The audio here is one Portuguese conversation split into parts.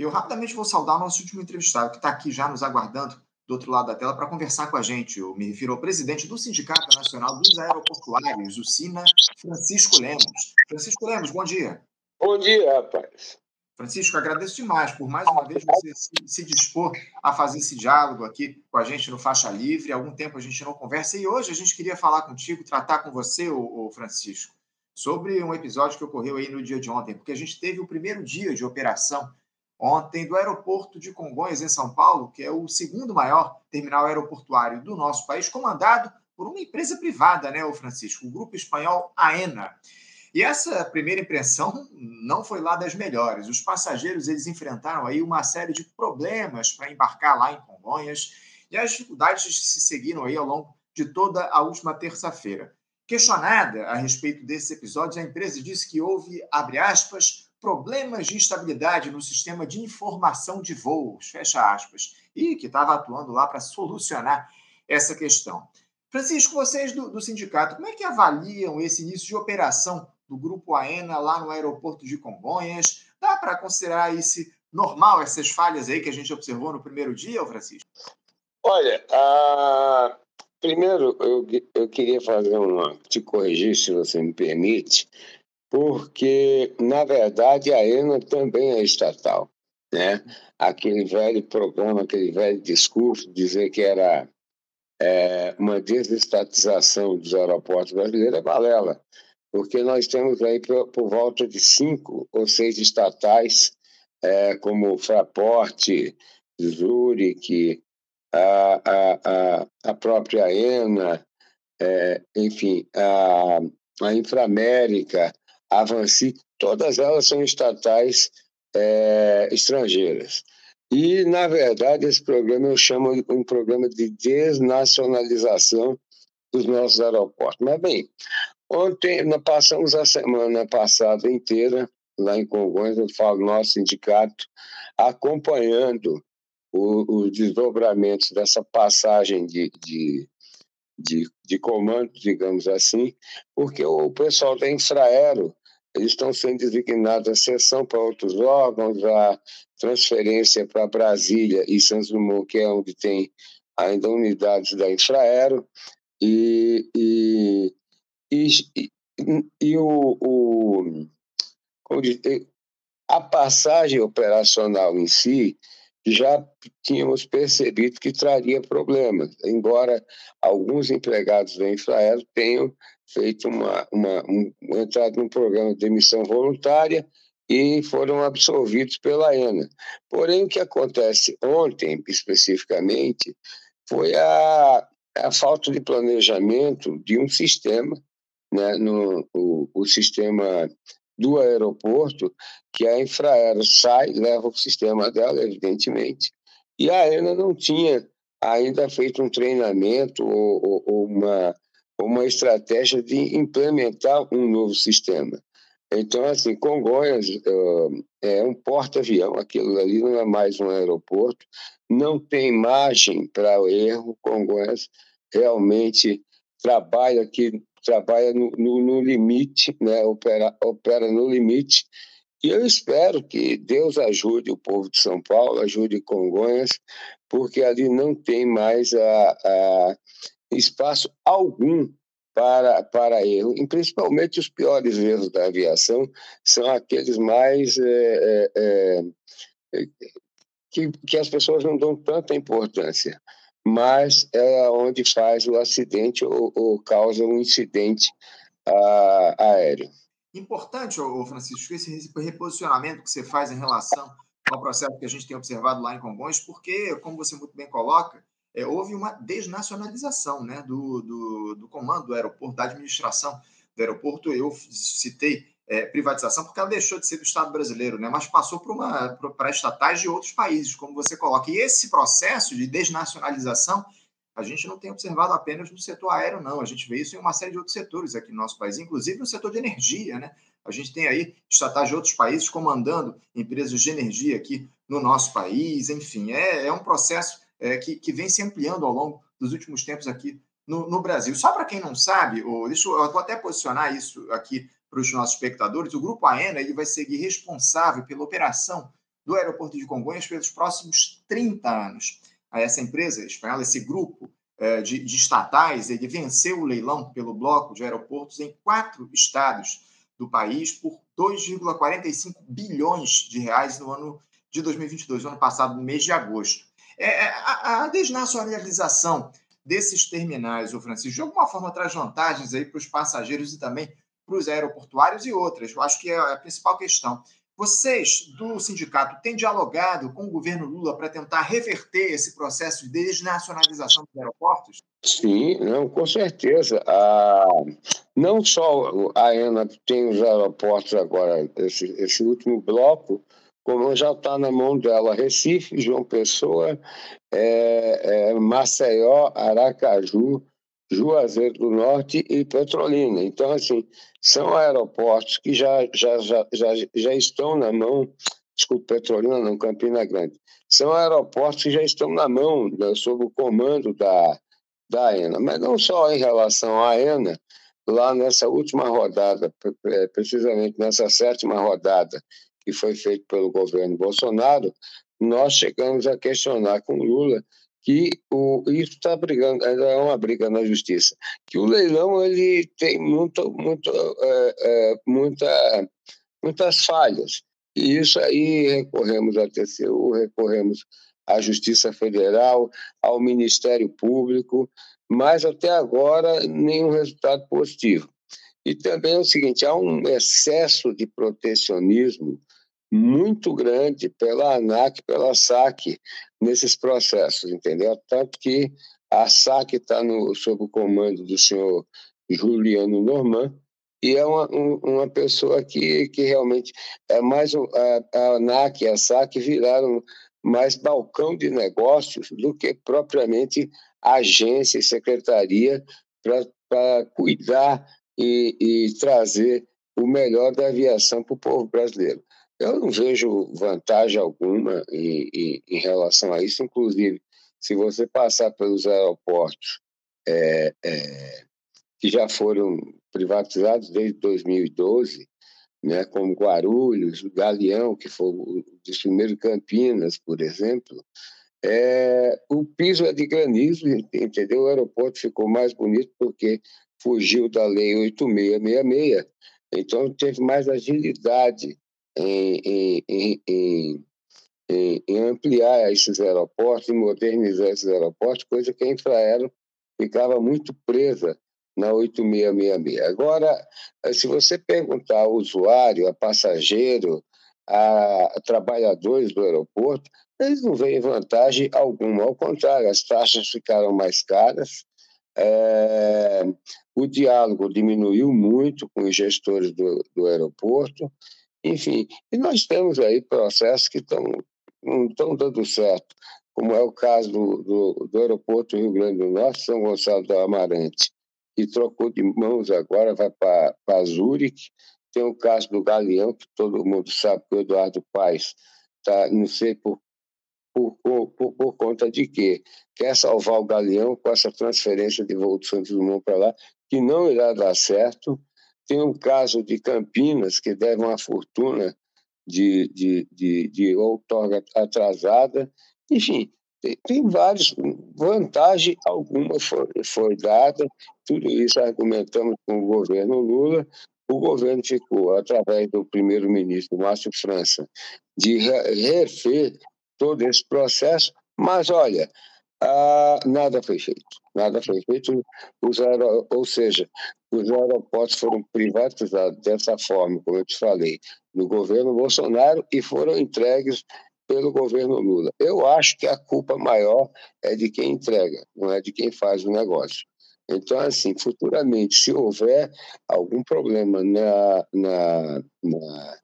E eu rapidamente vou saudar o nosso último entrevistado, que está aqui já nos aguardando do outro lado da tela para conversar com a gente. Eu me refiro ao presidente do Sindicato Nacional dos Aeroportuários, o SINA, Francisco Lemos. Francisco Lemos, bom dia. Bom dia, rapaz. Francisco, agradeço demais por mais uma vez você se, se, dispor a fazer esse diálogo aqui com a gente no Faixa Livre. Há algum tempo a gente não conversa e hoje a gente queria falar contigo, tratar com você, o, o Francisco, sobre um episódio que ocorreu aí no dia de ontem, porque a gente teve o primeiro dia de operação ontem do aeroporto de Congonhas, em São Paulo, que é o segundo maior terminal aeroportuário do nosso país, comandado por uma empresa privada, né, o Francisco, o grupo espanhol AENA. E essa primeira impressão não foi lá das melhores. Os passageiros eles enfrentaram aí uma série de problemas para embarcar lá em Congonhas e as dificuldades se seguiram aí ao longo de toda a última terça-feira. Questionada a respeito desses episódios, a empresa disse que houve, abre aspas, problemas de instabilidade no sistema de informação de voos, fecha aspas, e que estava atuando lá para solucionar essa questão. Francisco, vocês do, do, sindicato, como é que avaliam esse início de operação do Grupo AENA lá no aeroporto de Congonhas? Dá para considerar esse normal, essas falhas aí que a gente observou no primeiro dia, Francisco? Olha, primeiro eu, eu queria fazer uma. te corrigir, se você me permite porque, na verdade, a ENA também é estatal. Né? Aquele velho programa, aquele velho discurso, dizer que era é, uma desestatização dos aeroportos brasileiros é balela, porque nós temos aí por, por volta de cinco ou seis estatais, é, como Fraport, Zurich, a, a, a, a própria ENA, é, enfim, a, a Inframérica, Avanci, todas elas são estatais é, estrangeiras. E, na verdade, esse programa eu chamo de um programa de desnacionalização dos nossos aeroportos. Mas, bem, ontem nós passamos a semana passada inteira lá em Congonhas, eu falo nosso sindicato, acompanhando os desdobramentos dessa passagem de, de, de, de comando, digamos assim, porque o pessoal da Infraero estão sendo designados a sessão para outros órgãos, a transferência para Brasília e Santos Dumont, que é onde tem ainda unidades da Infraero, e, e, e, e o, o a passagem operacional em si já tínhamos percebido que traria problemas, embora alguns empregados da Infraero tenham feito uma, uma um, entrado num programa de demissão voluntária e foram absolvidos pela ENA. Porém, o que acontece ontem, especificamente, foi a, a falta de planejamento de um sistema, né, no, o, o sistema do aeroporto, que a Infraero sai, leva o sistema dela, evidentemente, e a ENA não tinha ainda feito um treinamento ou, ou, ou uma uma estratégia de implementar um novo sistema. Então, assim, Congonhas uh, é um porta-avião, aquilo ali não é mais um aeroporto, não tem margem para erro. Congonhas realmente trabalha aqui, trabalha no, no, no, limite, né? opera, opera no limite. E eu espero que Deus ajude o povo de São Paulo, ajude Congonhas, porque ali não tem mais a, a espaço algum para, para erro. E principalmente os piores erros da aviação são aqueles mais. É, é, é, que, que as pessoas não dão tanta importância, mas é onde faz o acidente ou, ou causa um incidente a, aéreo. Importante, Francisco, esse reposicionamento que você faz em relação ao processo que a gente tem observado lá em Congonhas, porque, como você muito bem coloca, é, houve uma desnacionalização né, do, do, do, comando do aeroporto, da administração do aeroporto. Eu citei é, privatização porque ela deixou de ser do Estado brasileiro, né, mas passou para estatais de outros países, como você coloca. E esse processo de desnacionalização a gente não tem observado apenas no setor aéreo, não. A gente vê isso em uma série de outros setores aqui no nosso país, inclusive no setor de energia, né? A gente tem aí estatais de outros países comandando empresas de energia aqui no nosso país. Enfim, é, é um processo é, que, que vem se ampliando ao longo dos últimos tempos aqui no, no Brasil. Só para quem não sabe, ou, deixa eu, eu vou até posicionar isso aqui para os nossos espectadores, o Grupo AENA ele vai seguir responsável pela operação do aeroporto de Congonhas pelos próximos 30 anos. Essa empresa espanhola, esse grupo é, de, de estatais, ele venceu o leilão pelo bloco de aeroportos em quatro estados do país por 2,45 bilhões de reais no ano de 2022, no ano passado, no mês de agosto. É, é, a, a desnacionalização desses terminais, o Francisco, de alguma forma traz vantagens aí para os passageiros e também para os aeroportuários e outras. Eu acho que é a principal questão. Vocês, do sindicato, têm dialogado com o governo Lula para tentar reverter esse processo de desnacionalização dos aeroportos? Sim, não, com certeza. Ah, não só a ANA tem os aeroportos agora, esse, esse último bloco, como já está na mão dela Recife, João Pessoa, é, é, Maceió, Aracaju, Juazeiro do Norte e Petrolina. Então, assim, são aeroportos que já, já, já, já, já estão na mão, desculpe, Petrolina não, Campina Grande, são aeroportos que já estão na mão, né, sob o comando da, da AENA. Mas não só em relação à AENA, lá nessa última rodada, precisamente nessa sétima rodada que foi feita pelo governo Bolsonaro, nós chegamos a questionar com Lula que o, isso está brigando, é uma briga na justiça, que o leilão ele tem muito, muito, é, é, muita, muitas falhas. E isso aí recorremos à TCU, recorremos à Justiça Federal, ao Ministério Público, mas até agora nenhum resultado positivo. E também é o seguinte, há um excesso de protecionismo muito grande pela ANAC, pela SAC, nesses processos, entendeu? Tanto que a SAC está sob o comando do senhor Juliano Norman, e é uma, uma pessoa que, que realmente é mais a, a ANAC e a SAC viraram mais balcão de negócios do que propriamente agência e secretaria para cuidar e, e trazer o melhor da aviação para o povo brasileiro. Eu não vejo vantagem alguma em, em, em, relação a isso. Inclusive, se você passar pelos aeroportos é, é, que já foram privatizados desde 2012, né, como Guarulhos, Galeão, que foi o dos primeiros Campinas, por exemplo, é, o piso é de granizo, entendeu? O aeroporto ficou mais bonito porque fugiu da Lei 8666, então teve mais agilidade em, em, em, em, ampliar esses aeroportos, modernizar esses aeroportos, coisa que a Infraero ficava muito presa na 8666. Agora, se você perguntar ao usuário, a passageiro, a trabalhadores do aeroporto, eles não veem vantagem alguma. Ao contrário, as taxas ficaram mais caras, é, o diálogo diminuiu muito com os gestores do, do aeroporto, enfim, e nós temos aí processos que estão, não estão dando certo, como é o caso do, do, do aeroporto Rio Grande do Norte, São Gonçalo do Amarante, que trocou de mãos agora, vai para Zurich. Tem o caso do Galeão, que todo mundo sabe que o Eduardo Paes está, não sei por, por, por, por, conta de quê. Quer salvar o Galeão com essa transferência de voo do Santos Dumont para lá, que não irá dar certo. Tem um caso de Campinas, que deve uma fortuna de, de, de, de outorga atrasada. Enfim, tem, tem várias vantagens, alguma foi, foi dada, tudo isso argumentamos com o governo Lula. O governo ficou, através do primeiro-ministro Márcio França, de refer todo esse processo, mas olha, ah, nada foi feito. Nada foi feito, os aer... ou seja, os aeroportos foram privatizados dessa forma, como eu te falei, no governo Bolsonaro e foram entregues pelo governo Lula. Eu acho que a culpa maior é de quem entrega, não é de quem faz o negócio. Então, assim, futuramente, se houver algum problema na, na, na,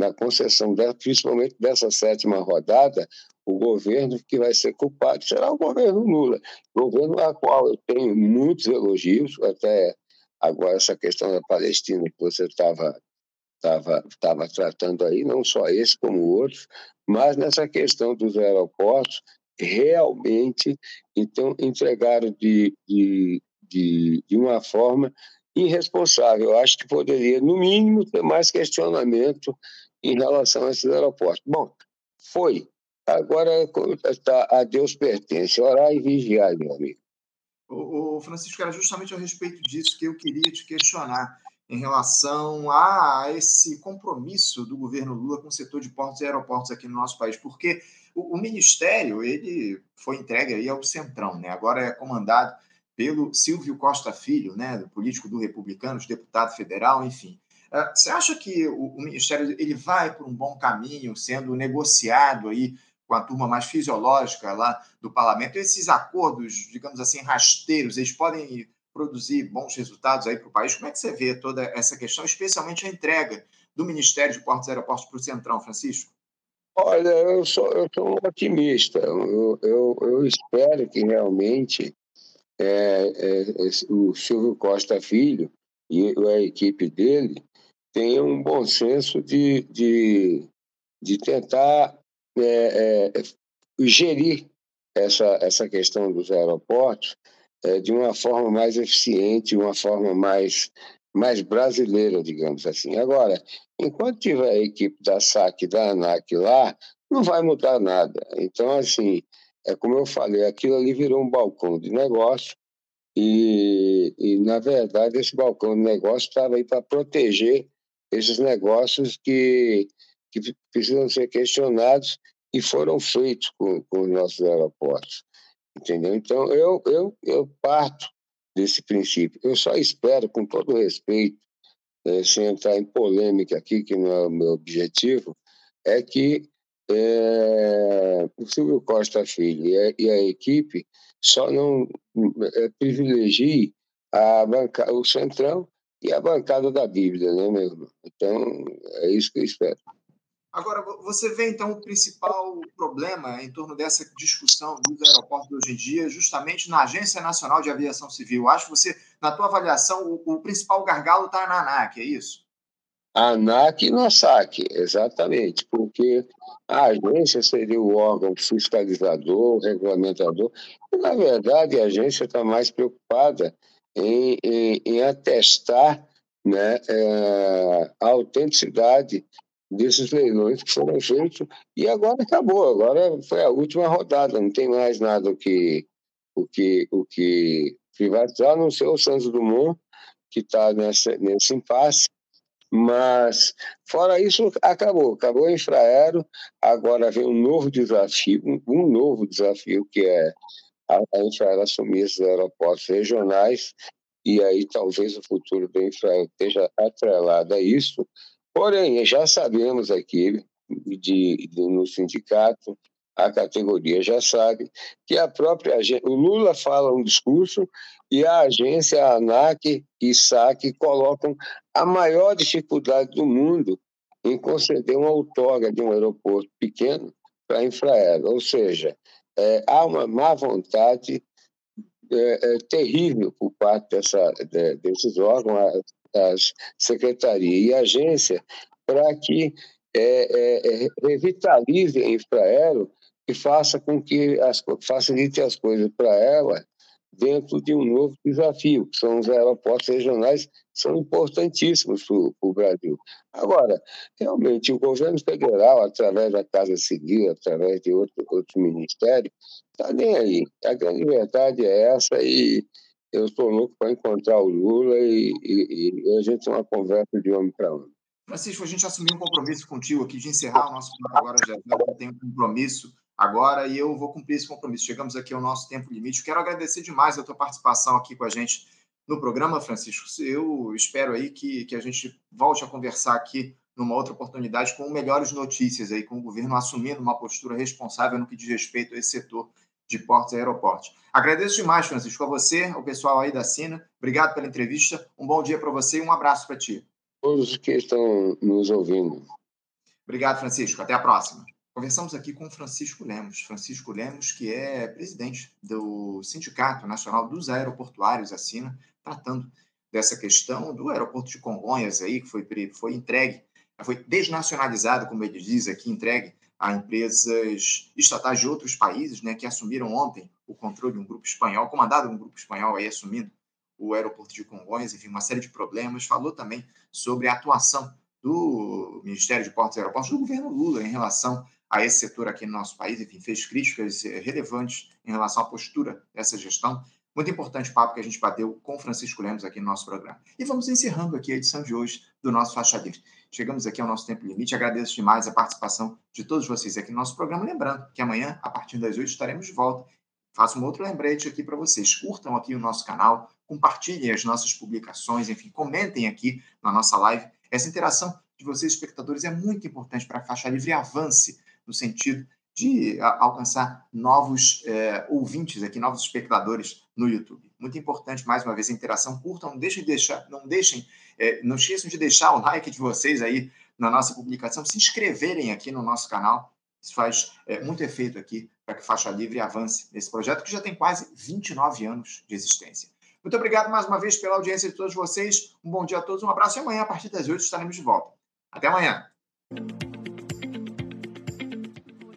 na concessão, principalmente dessa sétima rodada, o governo que vai ser culpado será o governo Lula, governo a qual eu tenho muitos elogios, até agora essa questão da Palestina que você estava estava tava tratando aí, não só esse como outros, mas nessa questão dos aeroportos, realmente, então, entregaram de, de, de, de uma forma irresponsável. Eu acho que poderia, no mínimo, ter mais questionamento em relação a esses aeroportos. Bom, foi. Agora tá, a Deus pertence. Orar e vigiar, meu amigo. O, Francisco, era justamente a respeito disso que eu queria te questionar em relação a esse compromisso do governo Lula com o setor de portos e aeroportos aqui no nosso país, porque o, o ministério ele foi entregue aí ao Centrão, né? agora é comandado pelo Silvio Costa Filho, né, político do Republicanos, deputado federal, enfim. Uh, você acha que o, o, ministério ele vai por um bom caminho, sendo negociado aí com a turma mais fisiológica lá do parlamento? Esses acordos, digamos assim, rasteiros, eles podem produzir bons resultados aí para o país? Como é que você vê toda essa questão, especialmente a entrega do Ministério de Portos e Aeroportos para o Centrão, Francisco? Olha, eu sou, eu sou um otimista. Eu, eu, eu espero que realmente é, é, o Silvio Costa Filho e a equipe dele tenham um bom senso de, de, de tentar é, é gerir essa, essa questão dos aeroportos é, de uma forma mais eficiente, uma forma mais, mais brasileira, digamos assim. Agora, enquanto tiver a equipe da SAC e da ANAC lá, não vai mudar nada. Então, assim, é como eu falei, aquilo ali virou um balcão de negócio e, e na verdade, esse balcão de negócio estava aí para proteger esses negócios que, que precisam ser questionados e foram feitos com, com os nossos aeroportos. Entendeu? Então, eu, eu, eu parto desse princípio. Eu só espero, com todo respeito, é, sem entrar em polêmica aqui, que não é o meu objetivo, é que é, o Silvio Costa Filho e a, e a equipe só não é, privilegie a banca, o Centrão e a bancada da Bíblia, né, meu irmão? Então, é isso que eu espero. Agora, você vê então o principal problema em torno dessa discussão dos aeroportos hoje em dia, justamente na Agência Nacional de Aviação Civil. Acho que você, na tua avaliação, o, o principal gargalo está na ANAC, é isso? ANAC e no SAC, exatamente, porque a agência seria o órgão fiscalizador, regulamentador, e, na verdade, a agência está mais preocupada em, em, em atestar né, é, a autenticidade desses leilões que foram feitos. E agora acabou, agora foi a última rodada, não tem mais nada o que, o que, o que privatizar, a não ser o Santos Dumont, que está nesse impasse, mas fora isso, acabou, acabou o infraero, agora vem um novo desafio, um novo desafio que é a, Infraero assumir esses aeroportos regionais, e aí talvez o futuro do Infraero esteja atrelado a isso, Porém, já sabemos aqui, de, de, no sindicato, a categoria já sabe que a própria o Lula fala um discurso e a agência, a ANAC e SAC colocam a maior dificuldade do mundo em conceder uma outorga de um aeroporto pequeno para a Infraero. Ou seja, é, há uma má vontade é, é, terrível por parte dessa, de, desses órgãos das secretarias e agência para que é, é, é, revitalize a Infraero e faça com que as, facilite as coisas para ela dentro de um novo desafio, que são os aeroportos regionais, são importantíssimos para o Brasil. Agora, realmente, o governo federal, através da Casa Civil, através de outro, outros ministérios, está nem aí. A grande verdade é essa e eu estou louco para encontrar o Lula e, e, e, a gente tem uma conversa de homem para homem. Francisco, a gente assumiu um compromisso contigo aqui de encerrar o nosso agora, já tem um compromisso agora e eu vou cumprir esse compromisso. Chegamos aqui ao nosso tempo limite. Quero agradecer demais a tua participação aqui com a gente no programa, Francisco. Eu espero aí que, que a gente volte a conversar aqui numa outra oportunidade com melhores notícias aí, com o governo assumindo uma postura responsável no que diz respeito a esse setor de portos e aeroportos. Agradeço demais, Francisco, a você, ao pessoal aí da Sina. Obrigado pela entrevista. Um bom dia para você e um abraço para ti. Todos que estão nos ouvindo. Obrigado, Francisco. Até a próxima. Conversamos aqui com Francisco Lemos. Francisco Lemos, que é presidente do Sindicato Nacional dos Aeroportuários, a Sina, tratando dessa questão do aeroporto de Congonhas aí, que foi, foi entregue, foi desnacionalizado, como ele diz aqui, entregue a empresas estatais de outros países, né, que assumiram ontem o controle de um grupo espanhol, comandado um grupo espanhol aí assumindo o aeroporto de Congonhas, enfim, uma série de problemas. Falou também sobre a atuação do Ministério de Portos e Aeroportos, do governo Lula, em relação a esse setor aqui no nosso país, enfim, fez críticas eh, relevantes em relação à postura dessa gestão. Muito importante o papo que a gente bateu com Francisco Lemos aqui no nosso programa. E vamos encerrando aqui a edição de hoje do nosso Faixa Livre. Chegamos aqui ao nosso tempo limite. Agradeço demais a participação de todos vocês aqui no nosso programa. Lembrando que amanhã, a partir das 8, estaremos de volta. Faço um outro lembrete aqui para vocês. Curtam aqui o nosso canal, compartilhem as nossas publicações, enfim, comentem aqui na nossa live. Essa interação de vocês, espectadores, é muito importante para a Faixa Livre avance no sentido de alcançar novos é, ouvintes aqui, novos espectadores no YouTube. Muito importante, mais uma vez, a interação. Curtam, não deixem de deixar, não deixem, é, não esqueçam de deixar o like de vocês aí na nossa publicação, se inscreverem aqui no nosso canal. Isso faz é, muito efeito aqui para que Faixa Livre avance nesse projeto que já tem quase 29 anos de existência. Muito obrigado mais uma vez pela audiência de todos vocês. Um bom dia a todos, um abraço e amanhã, a partir das 8, estaremos de volta. Até amanhã.